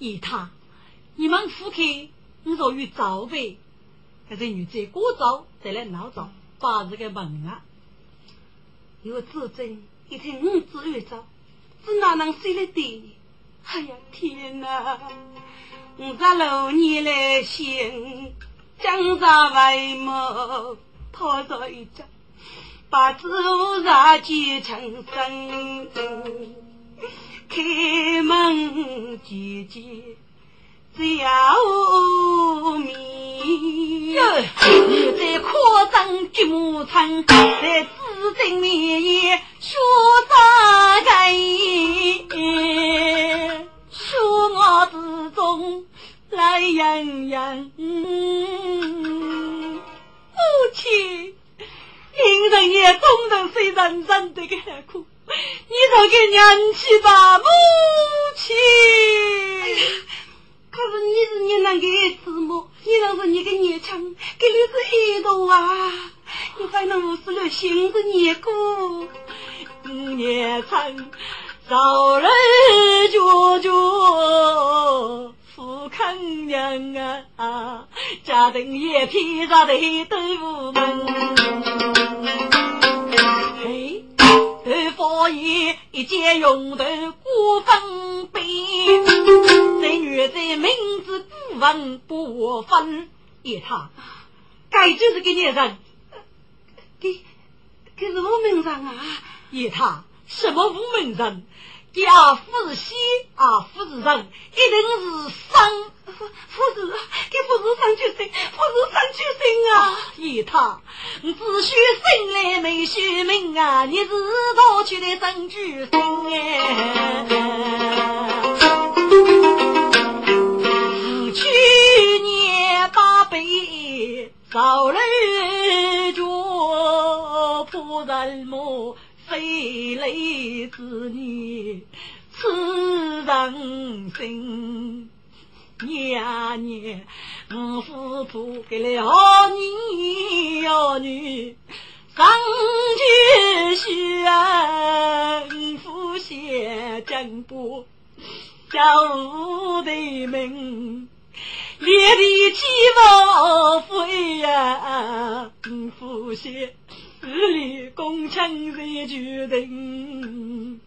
姨他，你们夫妻你属于早辈，可是女子过早再来闹早，把这个门啊，有自尊，一天五子二早，这哪能睡得的？哎呀天哪！我这六年来行，江上为母讨着一家，把子务上结成生，开门姐姐叫面，你在夸张举目村，在紫金面也说啥个？说我之中。来洋洋，母亲，今人也终能虽人人的干苦，你这个娘气吧，母亲。可是你是你那个子母，你若是你个娘亲，给你是一度啊，你还能无视了心子年过，娘亲，早日舅舅。不肯娘啊，家庭也披上的豆腐门。嘿，豆腐叶一见用头过分悲，这女子名字不问不分。叶他，该就是个孽人，给给是无名人啊！叶他，什么无名人？家夫是仙啊，夫是人，一定是生夫夫是，给夫是生出生，夫是生出生啊！一他，你只许生来没许命啊！你是多去的生出生哎！去年八百少人着破人母。非泪之年，此人生。娘娘，我夫妇给了你儿女，上去宣父写江波，叫五的名，烈地起伏飞呀，父写。日里公卿在决定，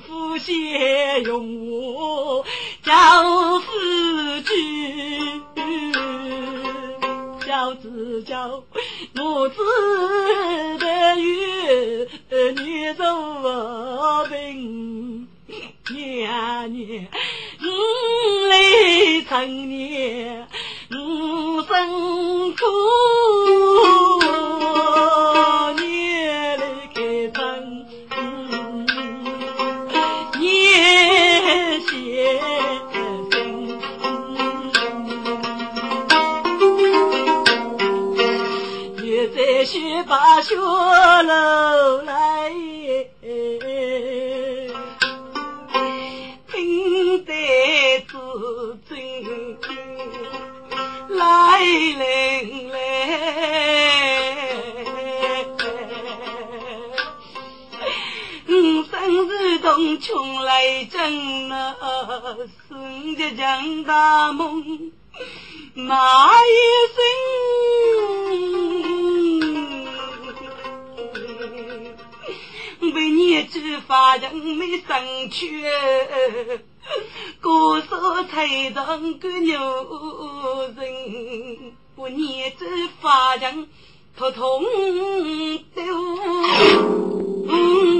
夫先用我教子句，教子教母子的与女做兵，年年五来成年五辛苦。把雪楼来，来来来，我生日同穷来争啊，生的强大梦，那一生。为你知发人没生趣，歌手才当个牛人，不念知发人头痛都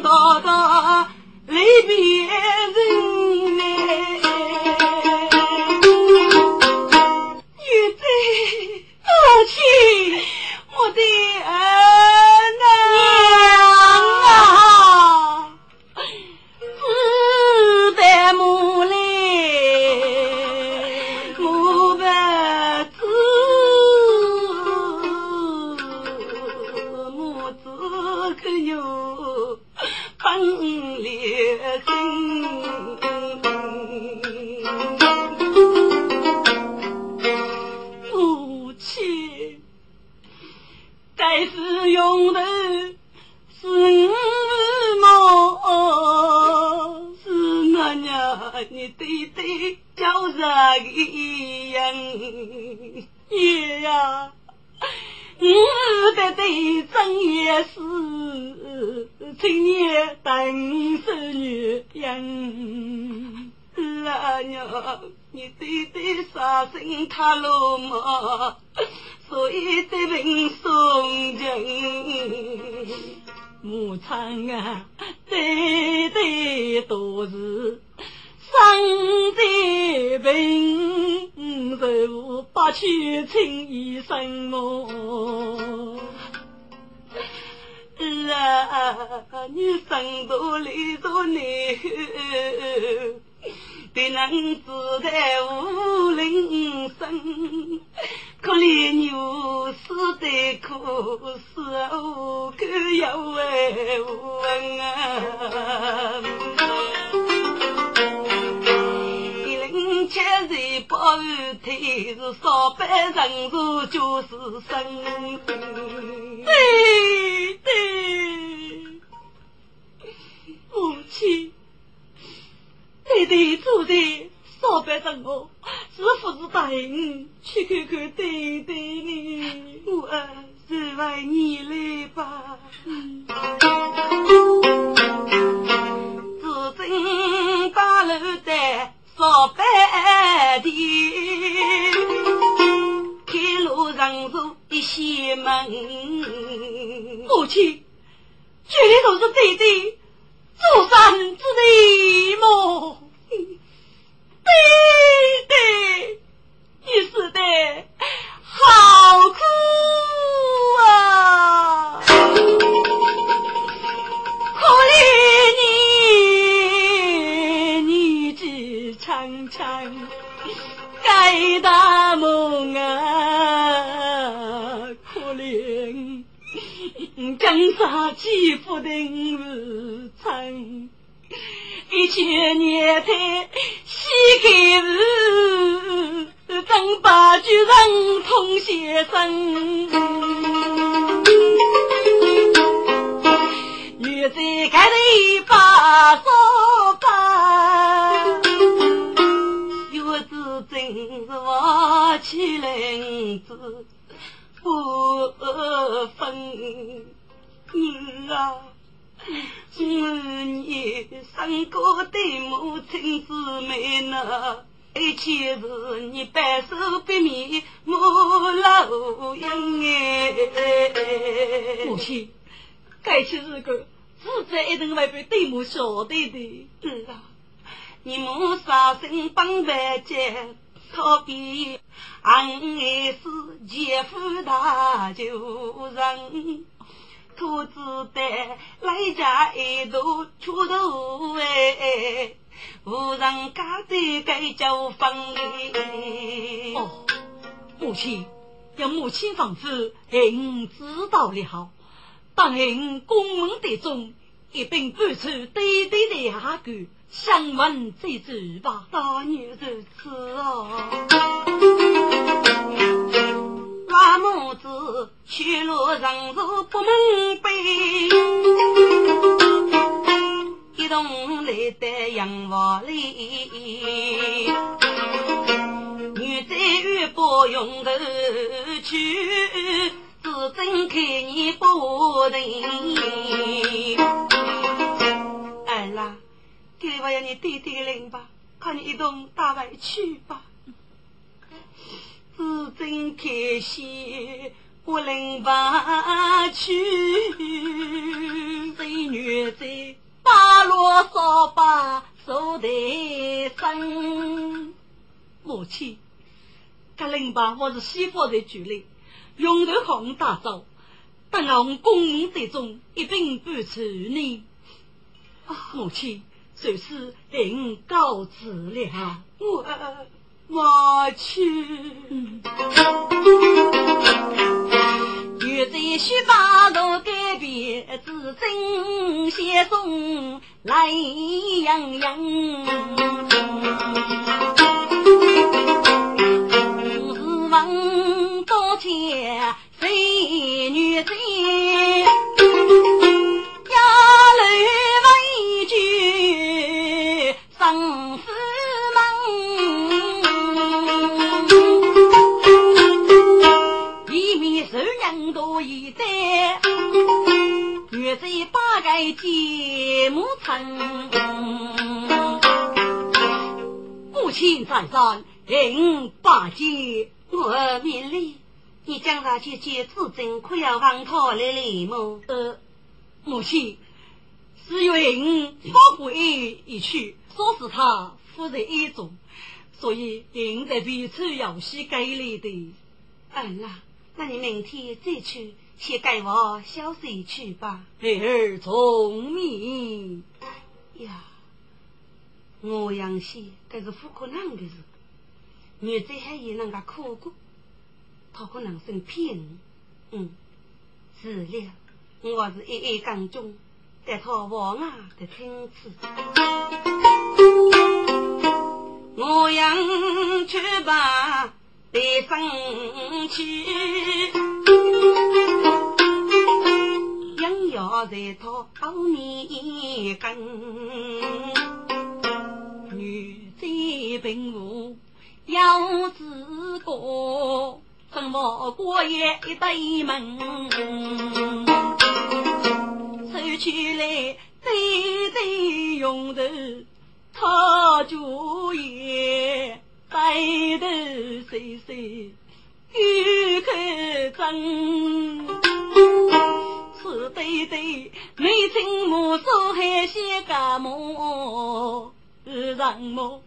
到到离别人嘞，女子母亲，我的儿娘。用的是五毛，是那娘你弟弟教着的音。爹呀，我的对声也是今年等是女人。老娘，你对对杀生太落寞，所以得病送人。母亲啊，对对都是生在病，受不去亲医生么？啊，你生多累多难。对男子在无人生，可怜牛死的苦，死后可要问啊！一人七岁八二腿，是上班人数就是生。对对，母亲。对对，住的少白等我，是不是答应去看看对对呢？我是为你来吧。至今大楼在少白的，开路上入一些门。母亲，绝对都是对对。祖上之地么？对对，你死的好苦啊！可怜你，你只长长，该大梦啊！可怜。江山几福的无常，千年才西开路，正把巨人通先生，女在盖里把手把，月子真是我起来子。不分你啊，你生过对母亲姊妹呢，一切是你白手白面母老鹰哎。母亲，该去是个自在一定会被对母晓得的。嗯啊，你母杀生帮白姐。可比俺也是姐夫大旧人，兔子的来家一头出头哎，无人家的该叫分哦，母亲，要母亲吩咐，俺知道了。当俺公文的中，一并搬出对对的下句。想问这句吧，大女如此啊！拉母子去路人是不明白，一同来到洋房里，女在玉不用头去，只真看你不人。哎啦！给我要你弟弟领吧，看你一同打回去吧。自真开心，我领吧去。谁女在八罗扫把手得生。母亲，这领吧我是西方的主力，用头红大招，等我公德中一并不出呢。母亲。就是应告辞了，我我去。又在西八路改变，至真先送来洋洋。是问多钱非女子？受人多一担，月在八盖节目成。母亲在上，迎八戒，我命令你将他去接子珍，可要放他来礼么？呃，母亲。只愿发回一去，说是他夫人一种，所以应在彼此有些给力的。嗯啦，那你明天再去，先给我消息去吧。孩儿聪明呀，我养些这是不可能的事，女子还有那个可过，他可能生骗。嗯，是了，我是一一讲中。得他王啊的亲赐，我养去吧，得生气，养要在他后面跟，女在贫苦要自过，怎么过夜一对门？收起来，对对用头，他就也白头岁岁，又口争。此对对，没情莫说还些个么？让么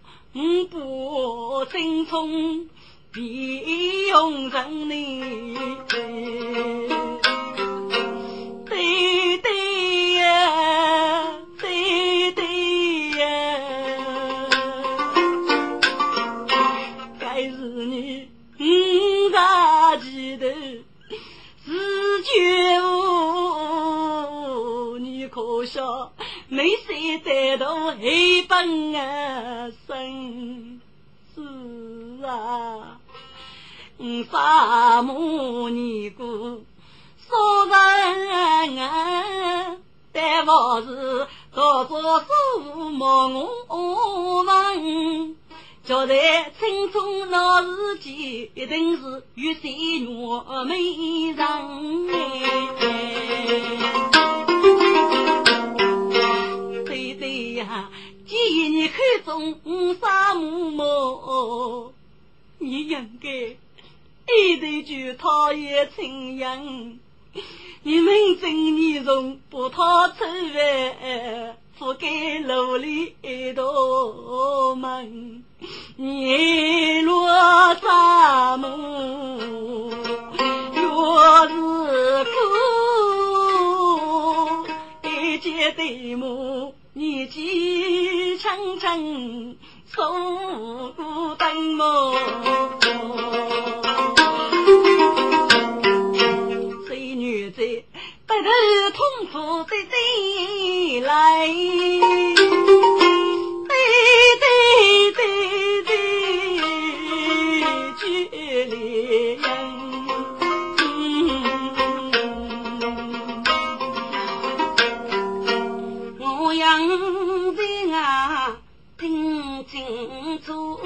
不心从必用人呢？对对是觉悟，你可笑没谁得到黑本啊生是啊，嗯啥么尼姑。说人啊，但我是做做数目我问，就在青春老时期，一定是有些女美人对对呀，既然你看中沙漠，你应该一对句讨厌情人。你们正年从不讨出来，覆盖楼里一道门，你落沙漠，月是苦，一见对目，年纪轻轻，守孤灯么？头痛苦的对来，对对对对，绝恋。我养在啊，听清楚，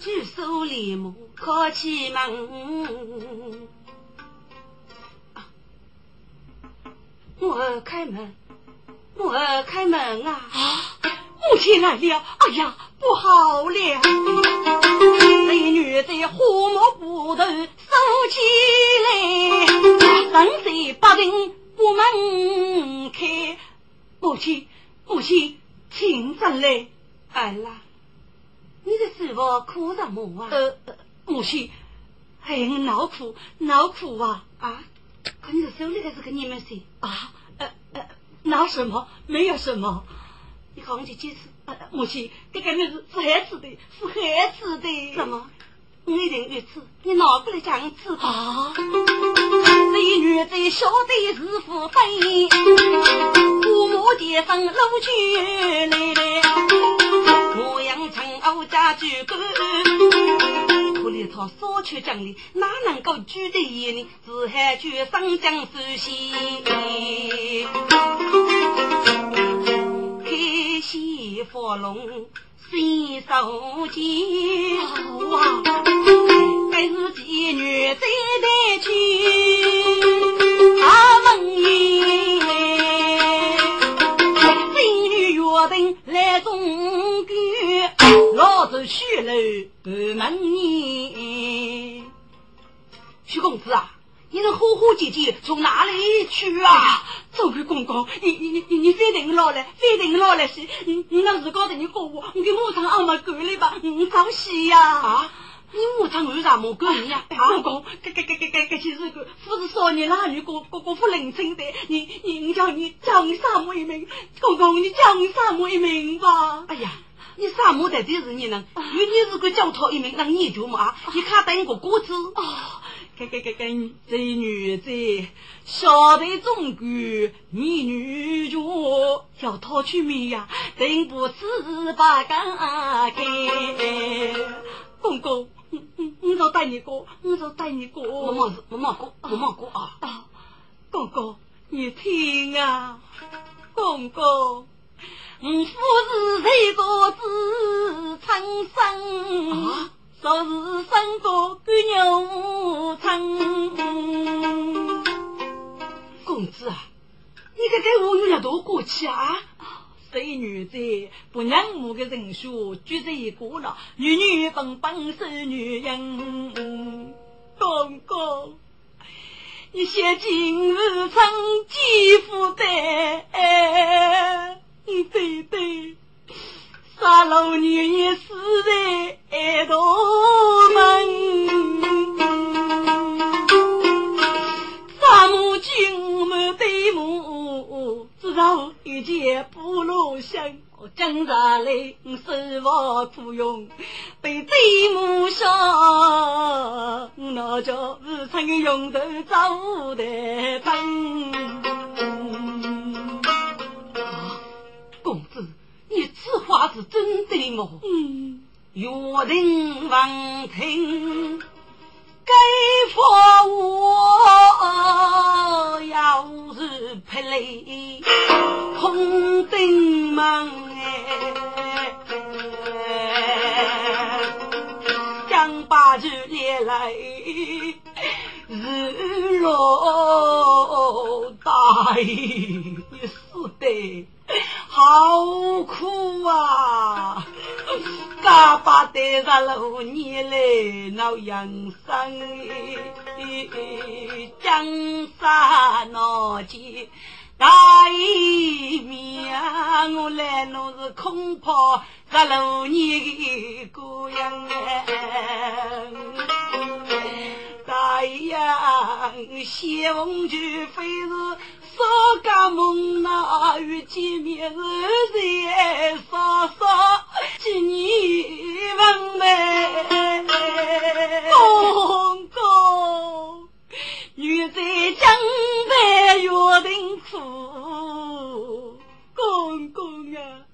举手立马开启门。我开门，我开门啊！母亲来了！哎呀，不好了！这女的花木布头收起来，人在八人不门开。母亲，母亲，请进来。哎啦，你的师傅哭什么啊？呃，母亲，哎，恼苦，恼苦啊！啊！可你的手里还是给你们说啊？拿什么？没有什么。你看，我去解释。呃，母亲，这个女是是孩子的，是孩子的。什么？我一定如此。你拿过来讲一次啊！这女子晓得是父辈，父母爹生老去来来，模样成欧家居官。可怜他少缺奖励，哪能够举得意呢？只害去上将受险，佛龙伸手接，哇，该是妓女再带去，阿门爷，妓女约定来中举，老子许楼不门你。徐公子啊，你那花花姐姐从哪里去啊？周贵公公，你你你你你非得我老来，非得我老来是，你你那是搞得你过我，你给牧场阿妈管了吧，我早死呀！啊，你牧场为啥没管你呀？公公，这这这这这这其实个不是少年男女过过过不认真的，你你你叫你叫你杀我一名，公公你叫你杀我一名吧！哎呀。你啥么在这是你能？有你如果叫他一名，让你就嘛？你看等个果子。哦，这女子晓得中国，你女眷要讨取命呀，定不是八竿给。公公，我带你过，我就带你过。我忙我忙过，我忙过啊！啊，公公，你听啊，公公。我夫是谁个子称生，说是生个干牛称。公子啊，你这给我有多过气啊？谁女子不让母的人数聚在一个了，女女本本是女人。公公，你写今日称继父的。对对，杀老年也死在爱多门，杀母亲没对母，只道一件不落香。我挣扎来生活苦用，被对母杀，那叫日常用头走的笨。你此话是真的吗？嗯，约定王听，该佛我要是霹雷空顶门哎，将八日烈来日落大雨死的。好苦啊！嘎巴带着老年来闹养生，江山闹起大义面，我来弄是恐怕这老年的姑娘大洋西风就非是。少家梦那与见面是在少少几年分嘞，公公，女在江边约定苦，公公啊，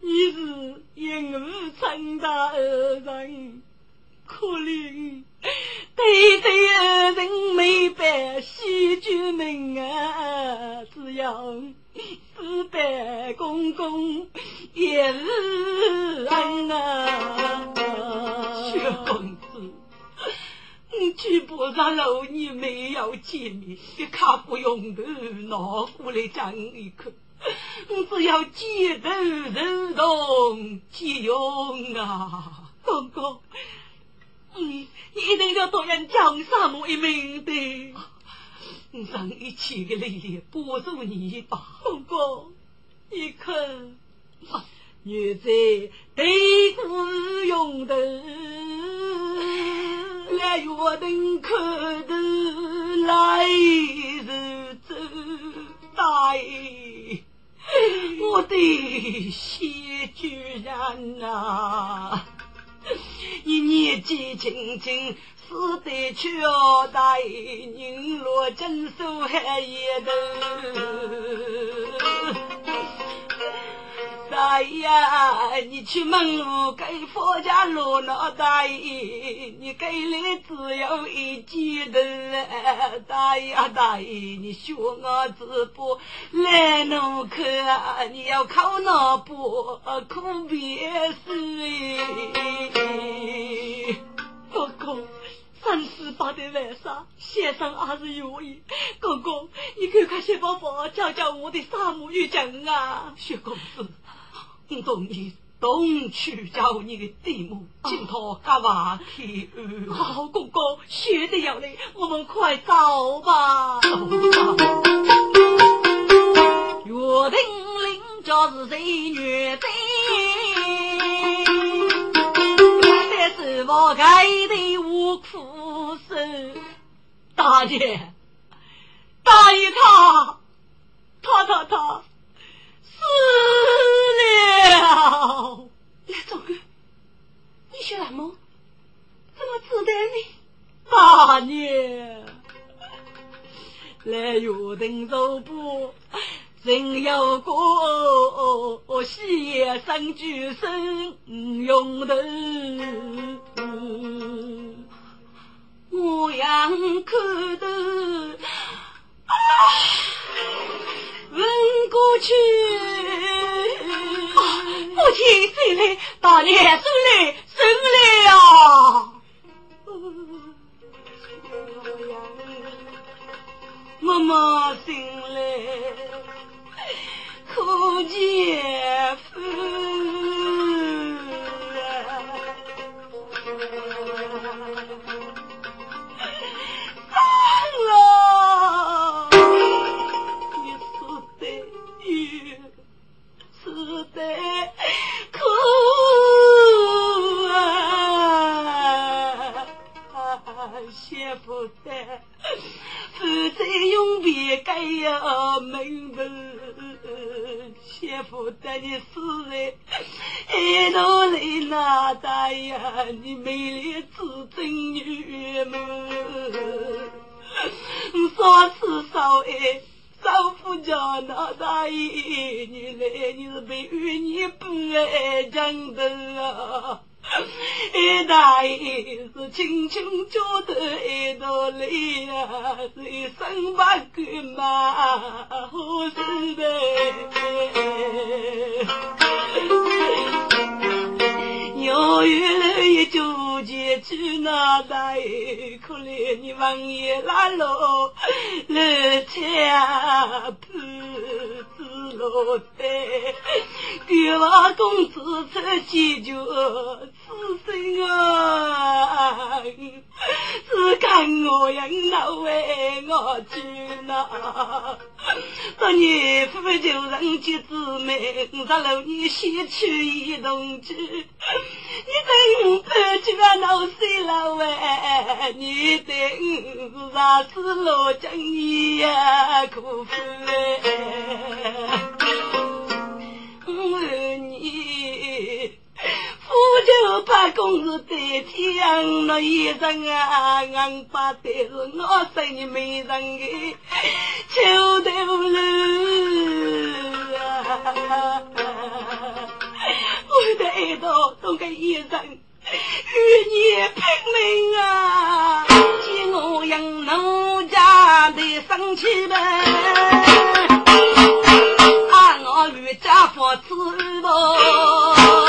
你是因无成大恶人，可怜。对对二人没白喜剧门啊，只要是白公公也是恩啊。薛公子，你去不上楼，你没有见面，你可不用头拿过来讲一口。我只要见头人动即用啊，公公。你一定要多人江山母一命的，让一切的力量帮助你吧。公公，你看，女在对子用的，来约定看的来日走大爷，我的谢居然呐。你年纪轻轻，死得却大人若真手还一头，大爷，你去问我给佛家罗老大爷，你给里只有一件头。大爷大爷，你学我。直播来农课，你要考哪部可别是哥哥。三十八的晚上，先生还是有意。公公，你快快想办法教教我。的三母玉经啊！薛公子，我同意东去教你的弟母，请他干瓦去。好，公公，学得要来，我们快走吧。走吧。约定领就是谁女贼？是我该的无苦手，大姐，大爷他，他他他死了。来，总哥，你说什么？怎么知道呢？大爷，来约定走步。人有过，喜也生举身用头。我仰看头，问过去，父亲醒来？大娘醒来，生了。妈妈醒来。可见夫俺把的是我生你没人的秋头路啊！我的爱豆都给一生与你拼命啊！见我养奴家的生气呗。与家父子喽！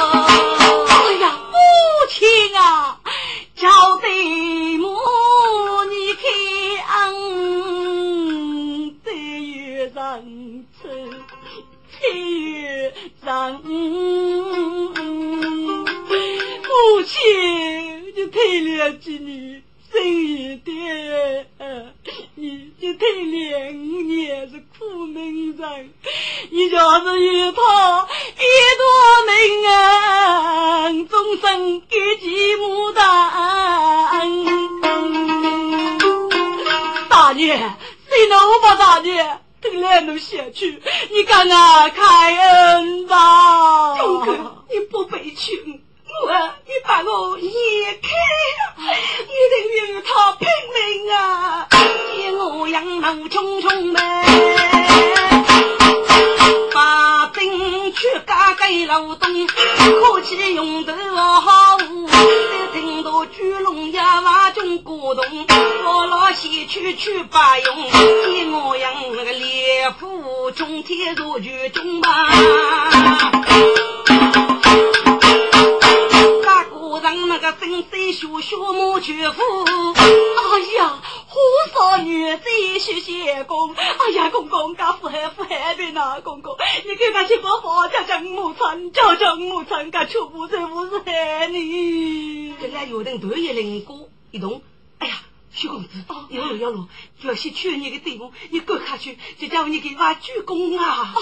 你给他去把房叫叫木村，叫叫木村，家全部是不是害你？这俩有人半夜灵过一动，哎呀，徐公子，要路要路，就要先劝你的队伍，你赶下去，就叫你给挖鞠躬啊，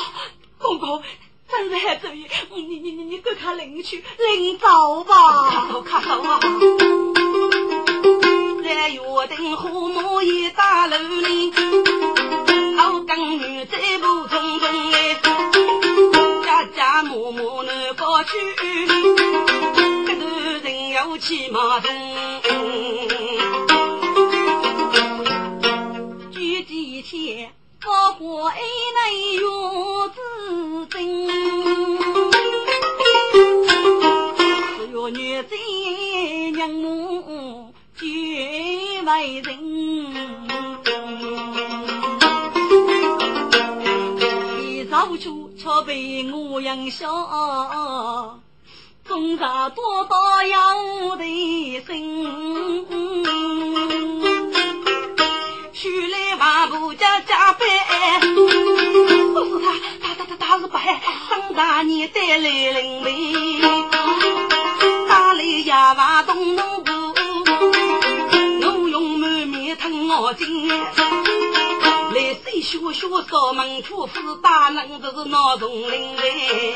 公公。真是还注意，你你你你给他领去领走吧，卡走卡走啊！在约定花木一大楼里，好耕女在步匆匆来，家家户户难过去，这个人要骑马中，举几千。高花爱内月子真，只有女子娘母绝为人。一早出被我养笑，终日多多要的心。出来万步家家拜，不是他，他他他他是白，张大年带来灵媒，打来呀娃东农部，我用满面疼我筋。来水学学扫门出府，大人这是闹丛林嘞！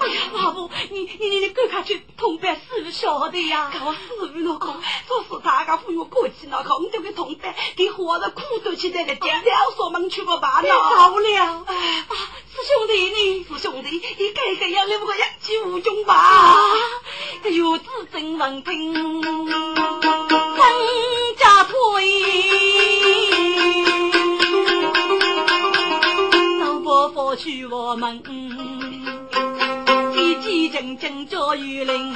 哎呀，老婆，你你你你赶快去通办师傅晓得呀！我师傅那个，说是大家父母过去那个，我就给通办，给活着苦都去在个家，要扫门出不罢了。糟了！哎，师兄弟你，师兄弟，你该该要留个养气无穷吧？有子真文听，去我们一起认真做雨林，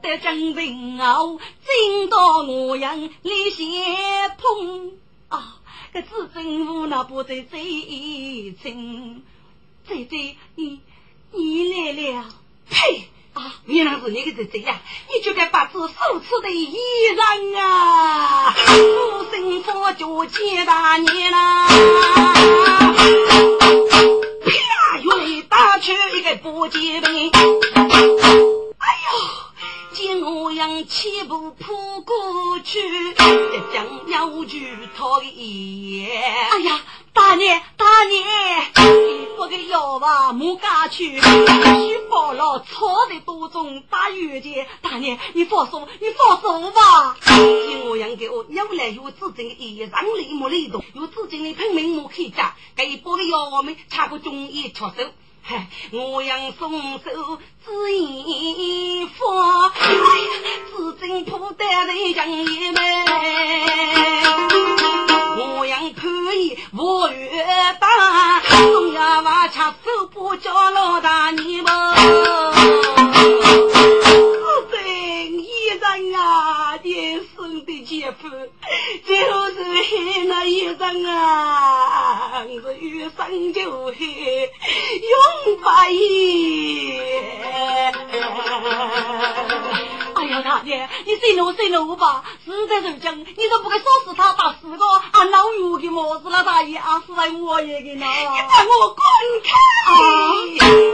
得真人哦，真到我样里先碰啊！这自真无那不得最真，最最你你来了，呸！原来是你个姐姐呀！你就该把这手持的衣裳啊，福星佛就接大你啦！啪！用力打去一个不接兵，哎呦！见我样起步扑过去，一将鸟去逃逸。哎呀！大娘，大娘，你不给药吧，莫家去，须放了草的多种打雨的。大娘，你放手，你放手吧。听我养给我有来有自的一让里莫力动，有资金的拼命莫开家，给包个药我们插个中医出手。我养松手只一方，哎呀，资金铺得人像一枚。我养可以我越大，中央娃吃手不叫老大你们。四生一人啊，天就是那一人啊，是与生就黑，永不移。哎呀，大爷，你息怒息怒吧，实在如今，你都不该说死他打死个，俺老岳的么子了，大爷啊，是在我也给呢。你把我滚开！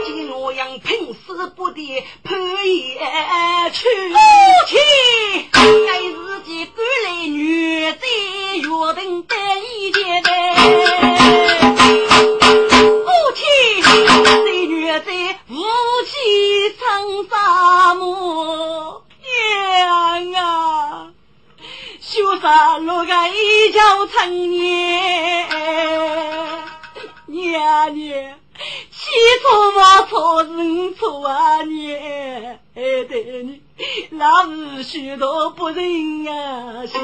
金罗阳拼死不敌，攀岩去。己赶来女在约定得一件呗。夫妻，在女在夫妻成沙漠。娘啊，修杀六个一条成年，娘娘，起初没错是错啊娘，爱对你那是许多不仁啊些，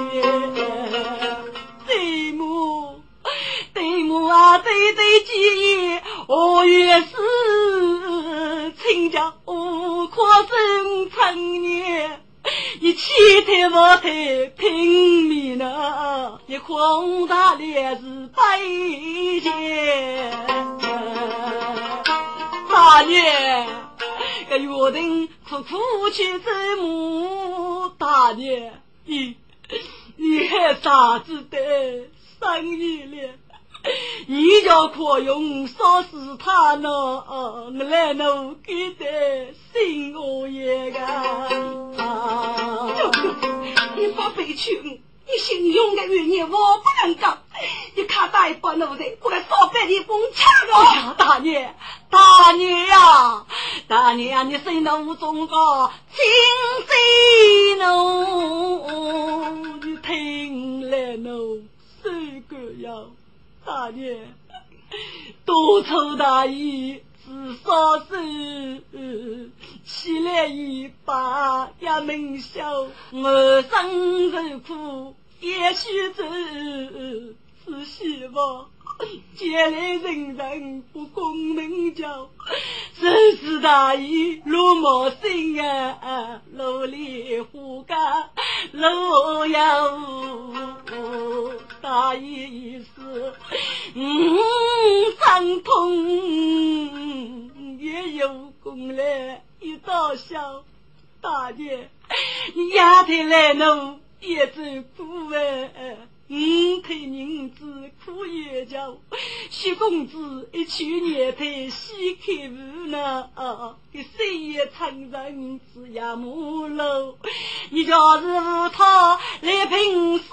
对母。对母啊，对对记忆，我也是亲家，我可生成年，你气太不太拼命呢？你空大脸是白见，大爷，这约定苦苦去走母，大爷，你你还啥子的生意了？你叫可用烧死他呢？我来弄给的新我爷个。你发悲屈，你心中的怨念我不能讲。你看大一把奴才，过来烧白的风枪哦！大爷，大爷呀，大爷呀，你心怒中高，清心怒，你听来奴，谁个呀？大爷，多愁大意自少时，起来一把也明晓，我生受苦也许只是希望。借来人人不公明教，世事大义如毛心啊，努力护家路遥无，大义是嗯伤痛也有功来一道笑，大爷丫头来弄也走苦哎。五配银子苦也叫，徐公子一去年配西开路呢，一岁月长人子呀母老，你叫是无他来平死，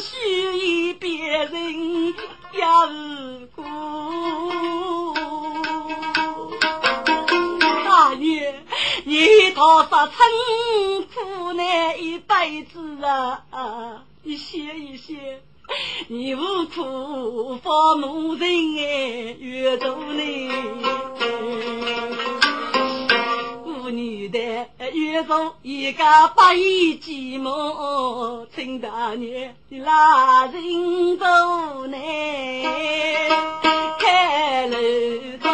须以别人也无辜。大爷，你多少辛苦难一辈子啊！你歇一歇，你无苦发母人哎，越做你，妇女的越做一个百亿寂寞，陈大爷，你拉人走难开路走。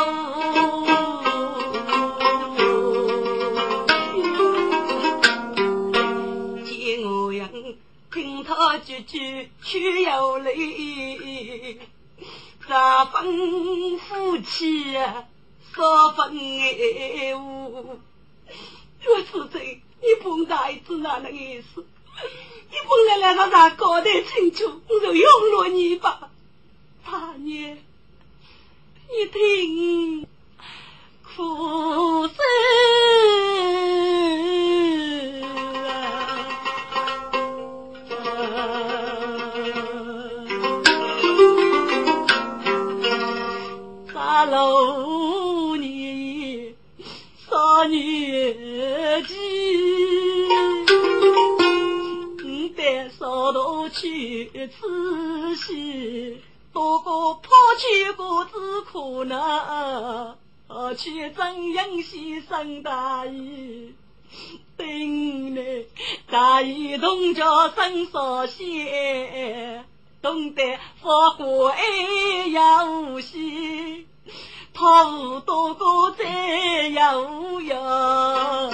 他句句却有泪，这份夫妻少分爱护。岳师尊，你碰大一子哪能意思？你本来两个人搞得清楚，我就用了你吧。大爷，你听，苦涩。老年少年纪，你得少多去仔细，多个抛弃过子可能，去怎样牺牲大义？等你大义同叫生少些，懂得发火爱呀无锡。好多个在有呀，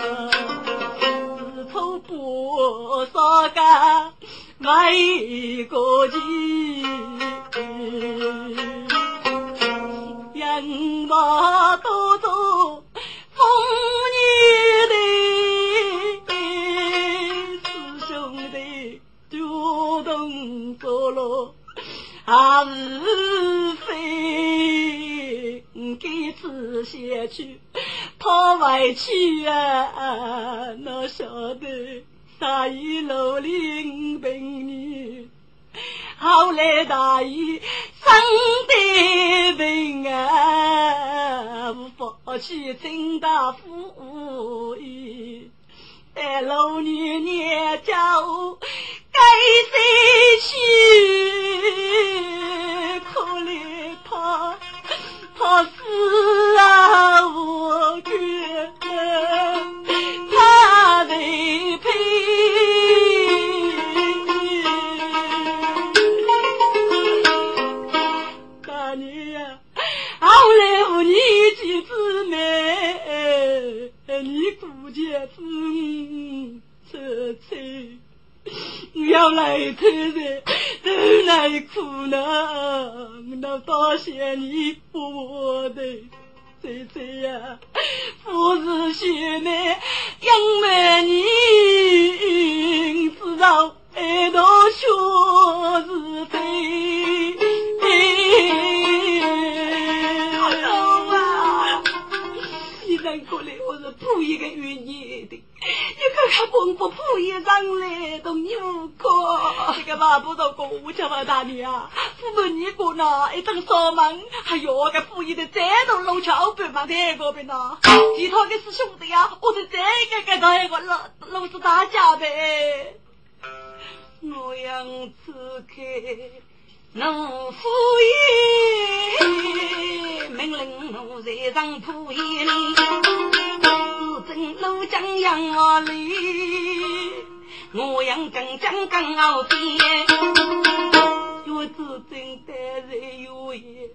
自从不少个为个计，人马多多风雨的，师兄弟主动走路，还是非。给子写去，他委屈啊！哪晓得大姨努力五百年，后来大姨生的病啊，无法去正大夫医，待老年年家该谁去？是啊，我觉他得配。呀，来和你一起，你吃，要来吃的。苦难，那多谢你我的姐姐呀，不是现在因为你知道爱到确实对。过来，我是不一个愿意的。你看看，风不铺一张来，都无可。这个嘛不着过，我叫我大娘啊，不问你过呢，一等烧门，还有个铺一的再多路桥边嘛在那边呢。其他的是兄弟呀，我是这个个到一个老老子大家呗。我养此刻。奴夫爷命令奴在上铺沿，自正路江阳里，我养更江更傲边，我自正待人有言，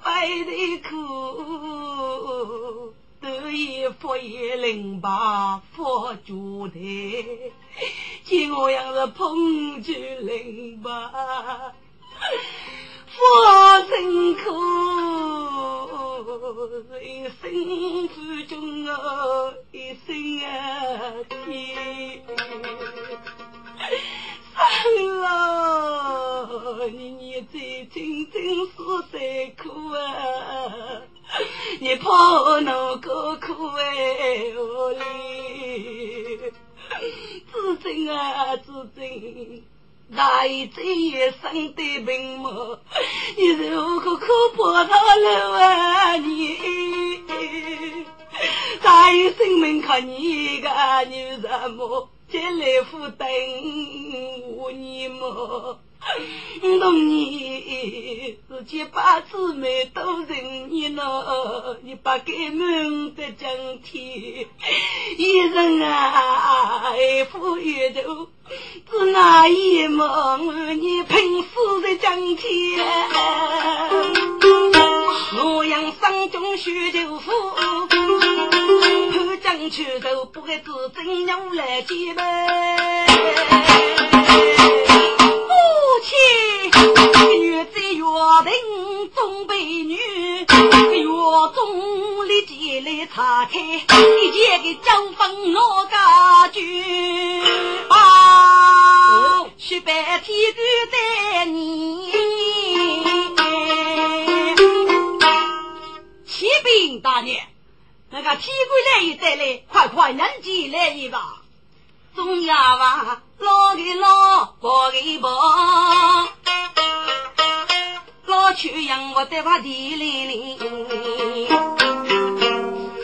百的苦，得意佛爷领把佛主台，见我养是捧酒领把。我辛苦，一生之中啊，一生啊天，生老你你最真真是在苦啊，你怕我那个苦哎我哩，自尊啊自尊。大一这一生的病魔，你如何可破他了啊？你大有生命靠你一个女人么？这来负担我你么？懂你自己把姊妹都认你了，你把给门的整体，一人啊爱富裕头，只那一梦你拼死的整体。我养生中学豆腐，潘江去头不会自真要来接门。女在月亭中被女，月中立即来查开，一见个江风我家军啊，雪白天狗带你，启禀大人，那个天官来一带来，快快人进来一吧。中呀娃，老的老，婆的婆，老去养我在把地里里，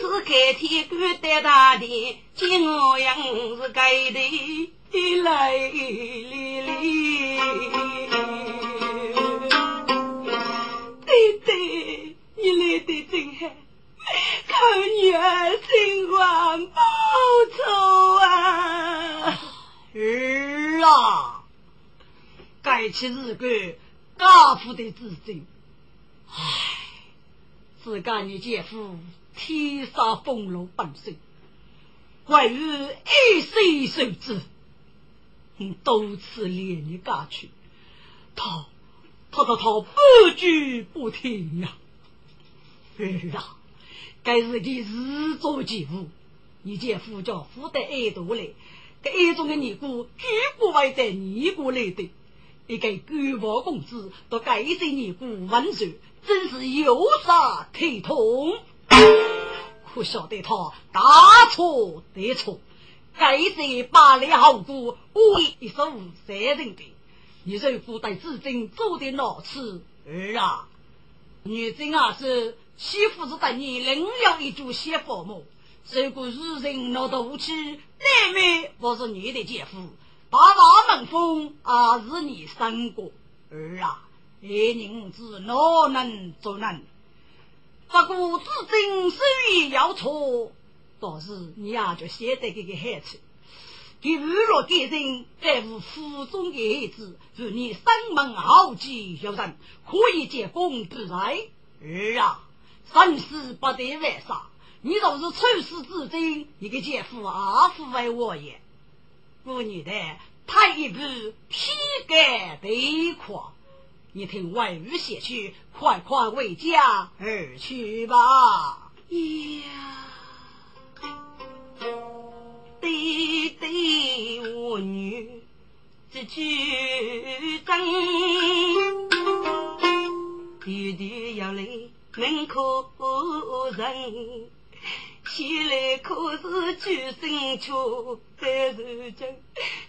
是开天官带大的，见我样是该的来哩哩，对对，你来的真好。靠女儿心官报仇啊！儿啊，该起日干家父的子孙。唉，自家你姐夫天杀风流本性，为于一岁受之，多次连你家去，他他他他不举不听呀！儿啊！该是你自作自负，你见夫家负得爱多嘞，这爱中的尼姑绝不会在尼姑来的，一个官王公子都该在尼姑温柔，真是有杀体痛。可晓得他大错特错，该在八里好姑无一手三人的，你若不待至今做的哪次儿啊？女真啊是。媳妇是等你另有一株媳妇么？如果日人闹肚气，难免不是你的姐夫，大大门风也是你生过儿啊！爱人之哪能做难？不过至今虽然有错，倒是你也就晓得这个孩子，给娱乐给人，在乎腹中的孩子，如你生门好几有人，可以结功不来儿啊！生死不得为啥？你若是处世至今，你个姐夫阿父为我也。妇女的他一步披盖对阔，你听外语写去，快快回家而去吧。呀，对对我女这句真，弟弟要来门口人。起来可是举身出，在如今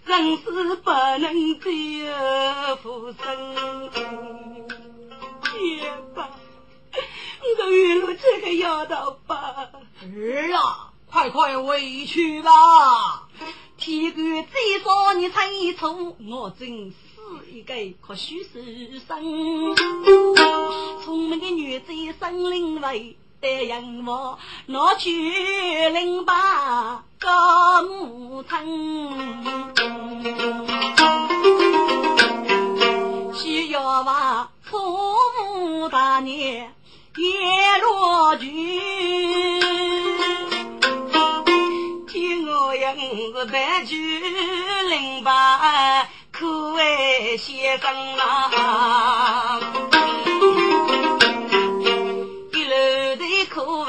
人是不能再复生。爹爸，我的玉露这个丫头吧。儿啊，快快回去吧。天官再说你猜错，我真是一个可虚是生。聪明的女子生灵位。在阳我拿去领把高木村，需要把父母大年也落去，听我样子白去领把可爱先生啊。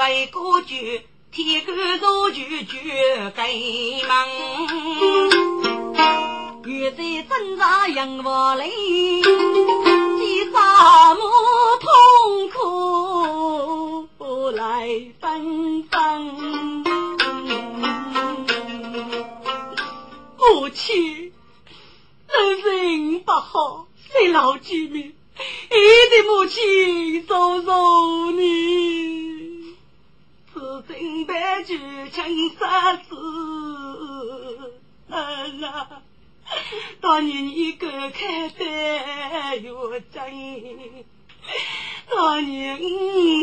为歌剧，天官做剧剧该忙。月在挣扎养活来，几沙漠痛苦来纷纷。母亲，人人不好，谁老居民？你的母亲嫂嫂你。是真白举青纱子，啊！当年你哥开的又真，当年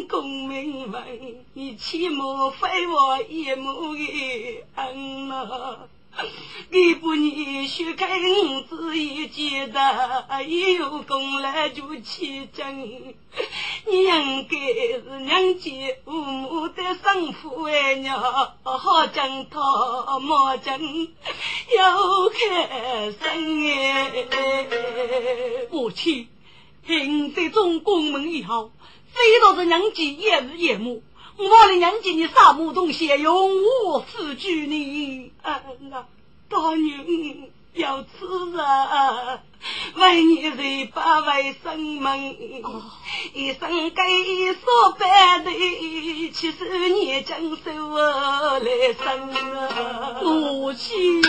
功名闻，你起码非我一母的恩啊！你不你许开五子一记得，一有功来就起征。你应该是娘家父母的生父哎娘，好将他莫将要开生哎。母亲，听这种公门以后，非到是娘家夜日夜母。我的娘亲，你啥木东西用我此举你？啊，那大人要吃啊，为你人把为生门，一生该所办的，其实你将手来生啊。母亲，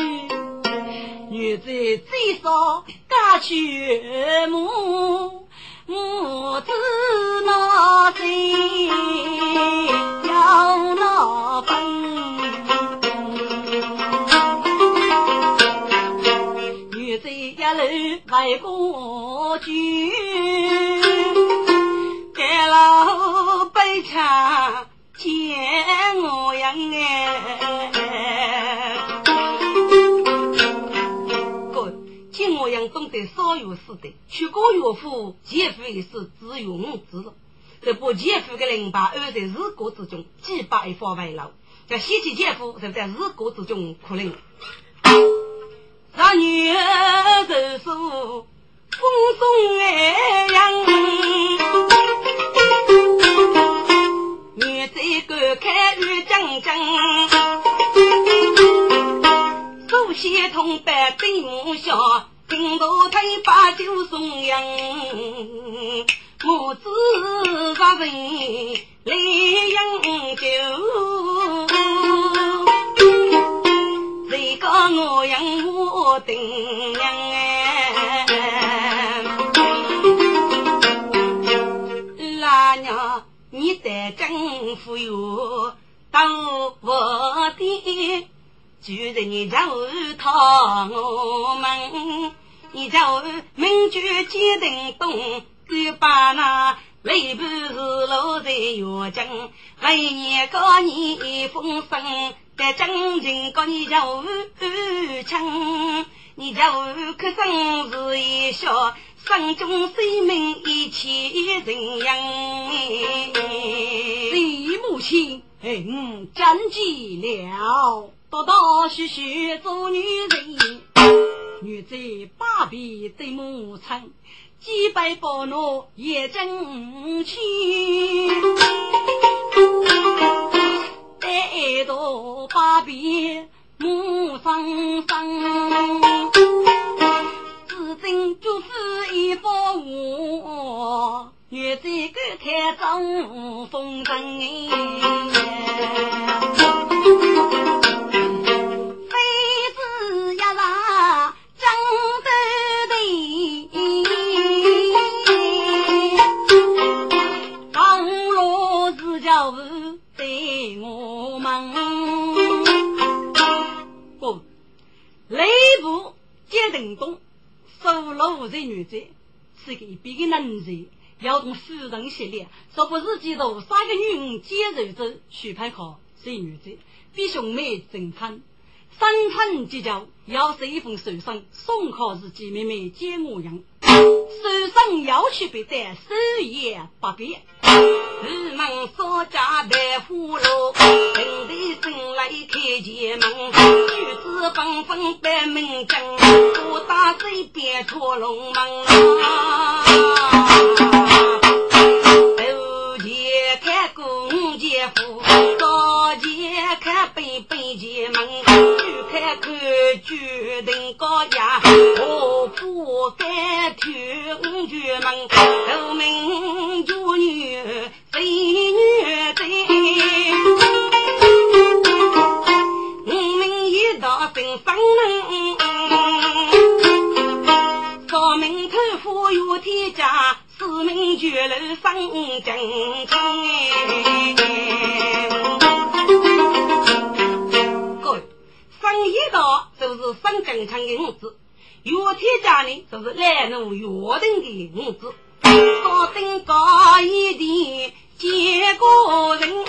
女子最少嫁娶母。母子那心要那分，女在一楼为过去，盖了悲墙见我样哎。得少有似的，去过岳父，姐夫也是只有我知道。这把姐夫的灵巴安在日国之中，几百方为牢。这嫌弃姐夫，就在日国之中哭灵。让女儿受诉风送爱阳，女在观看玉将将，首先同伴对我笑。金头推把酒送人，母子二人来饮酒。谁讲我养我的娘哎？老娘，你得政府哟，当我的，就在你家后讨我们。你叫民居坚定东，敢把那雷部是落在月江，来年过年丰盛，在江城过你叫强，你叫可生日一笑，山中生命一起人样。李母亲，嗯，真急了，多多许许做女人。女子八臂对母亲，几百伯奴也争。要同夫人协力，说不是几多三个女人接受着许配好是女子，比兄妹正常。三餐即将要写一封书信送考自己妹妹接我养，书信要去别带，手也不便。日门少家白虎楼，人的生来开前门，女子纷纷摆门将，我打水边出龙门啊！夫，早前看北北前门，举看看举人高呀，我不敢推举门，头名主女。美女在，我们一道分分三名头夫有天家，四名绝楼分正正。各位，分一道就是分正常的五子，有天家呢就是来路约定的五子，高登高一点。结果人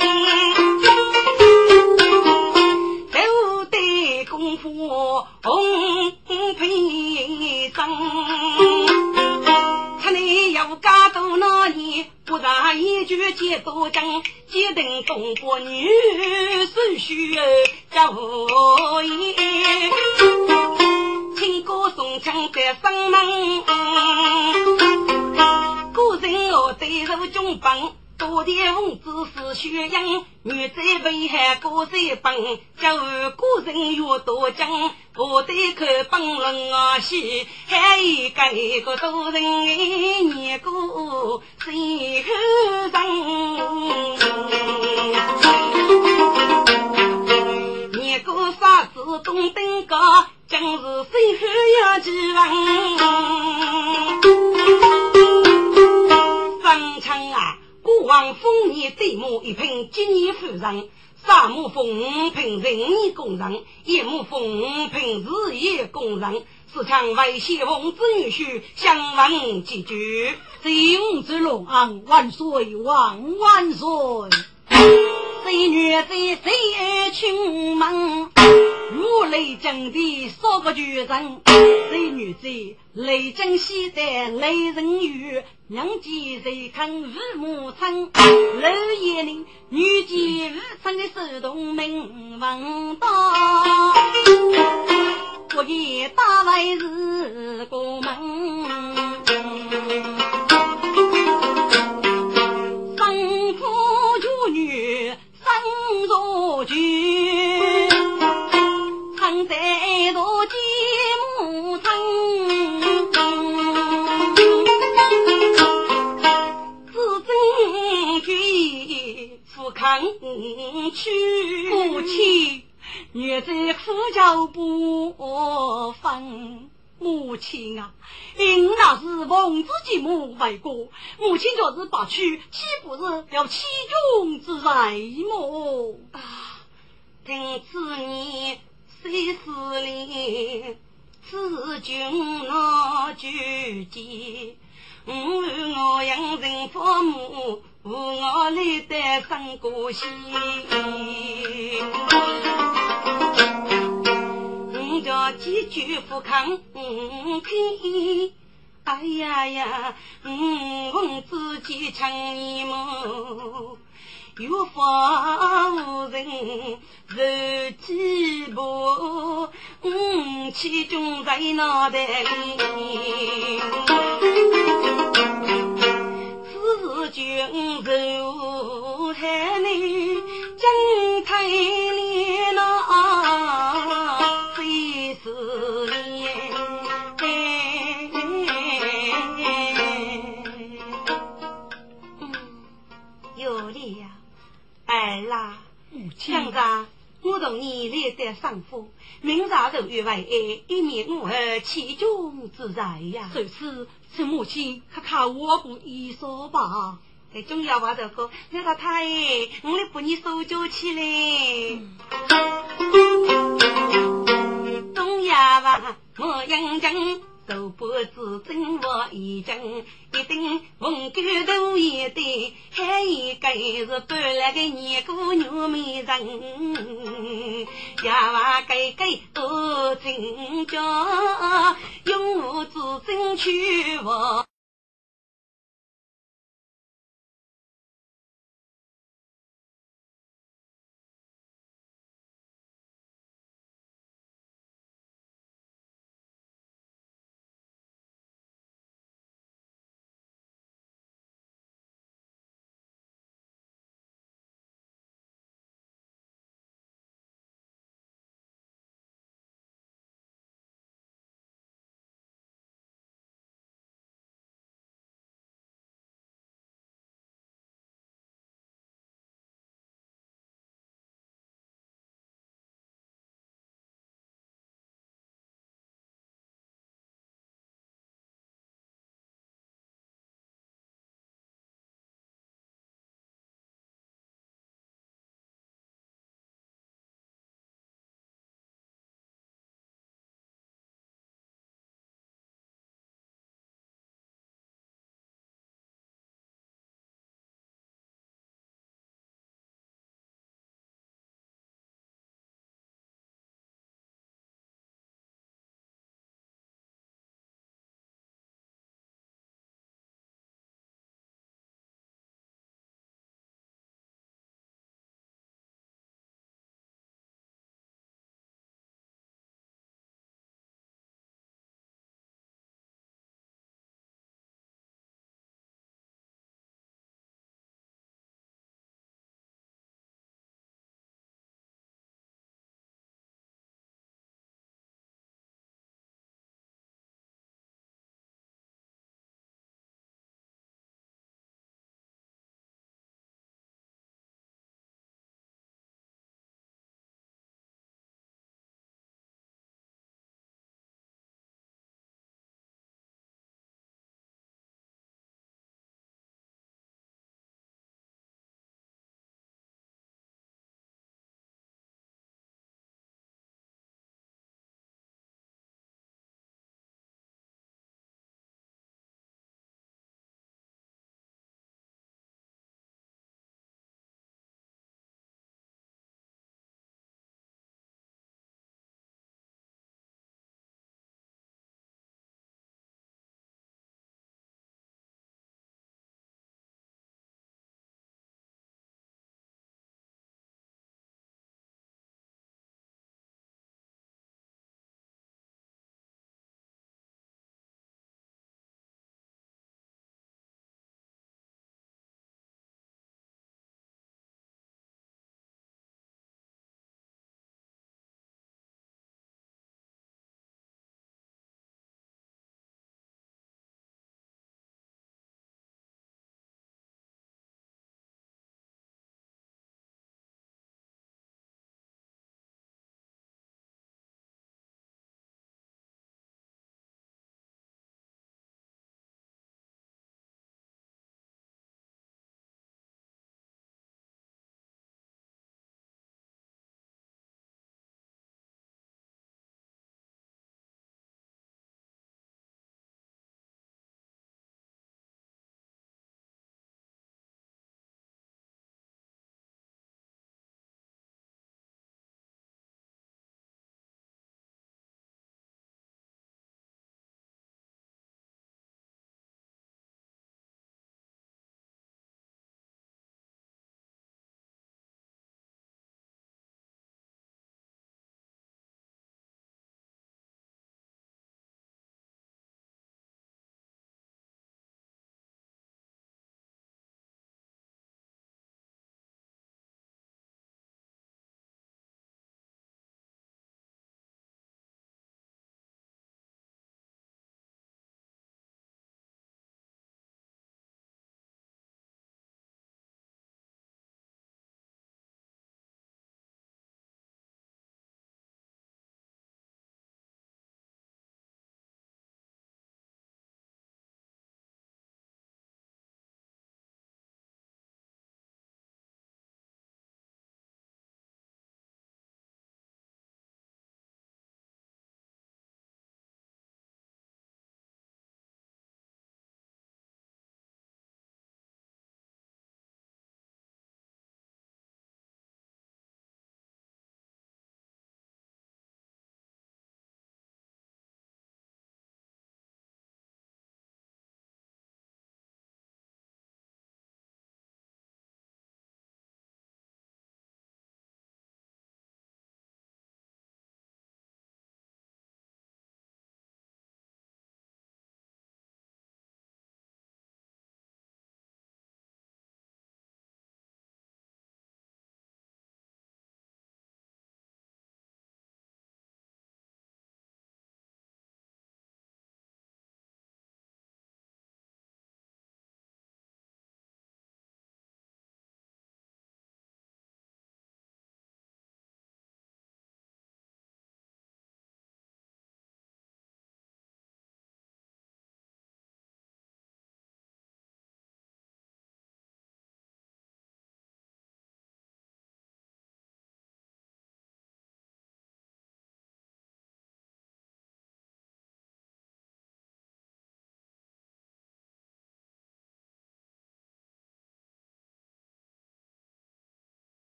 都得功夫红配上，看你要家多那年，不然一句接多讲，接等东国女孙婿家无言，听歌送唱在生门，古人我对入中帮。多的红子是血样，女在危害国在本，叫古人越多讲，我得看本论啊西，还一个一个多人念过最后人，念过啥子东登高，今日最后要几文，方唱啊！过往丰年对母一品，今年夫人；三亩丰品人年工人，一亩丰品日夜工人。自称为先王子女婿相问几句，金之龙昂万岁万万岁！谁女在谁爱亲门？如雷震地说个巨人，谁女在雷震西在雷人雨，娘见谁看日暮春，楼夜里女见日春的手动门闻到，我也大为是那是奉自己母为国，母亲就是不去，岂不是要欺君之罪么？啊，听此言，谁思念？此君那举荐，我养人父母，我来带生过心。叫几句不抗听，哎呀呀，嗯，问自己成你么？有法无人受几步，五七军在脑袋里，此军受害你真太乡长，我同你来得上夫，明朝如月为爱，一面我儿其中之在呀。如此，请母亲看看我不一说吧。哎，重要话这个，那个太，我来把你收救起来。重要话，我应承。都不知真我已经一顶红狗头一对，还一个是搬来个年姑娘美人，呀娃改改都真叫，用我自真去我。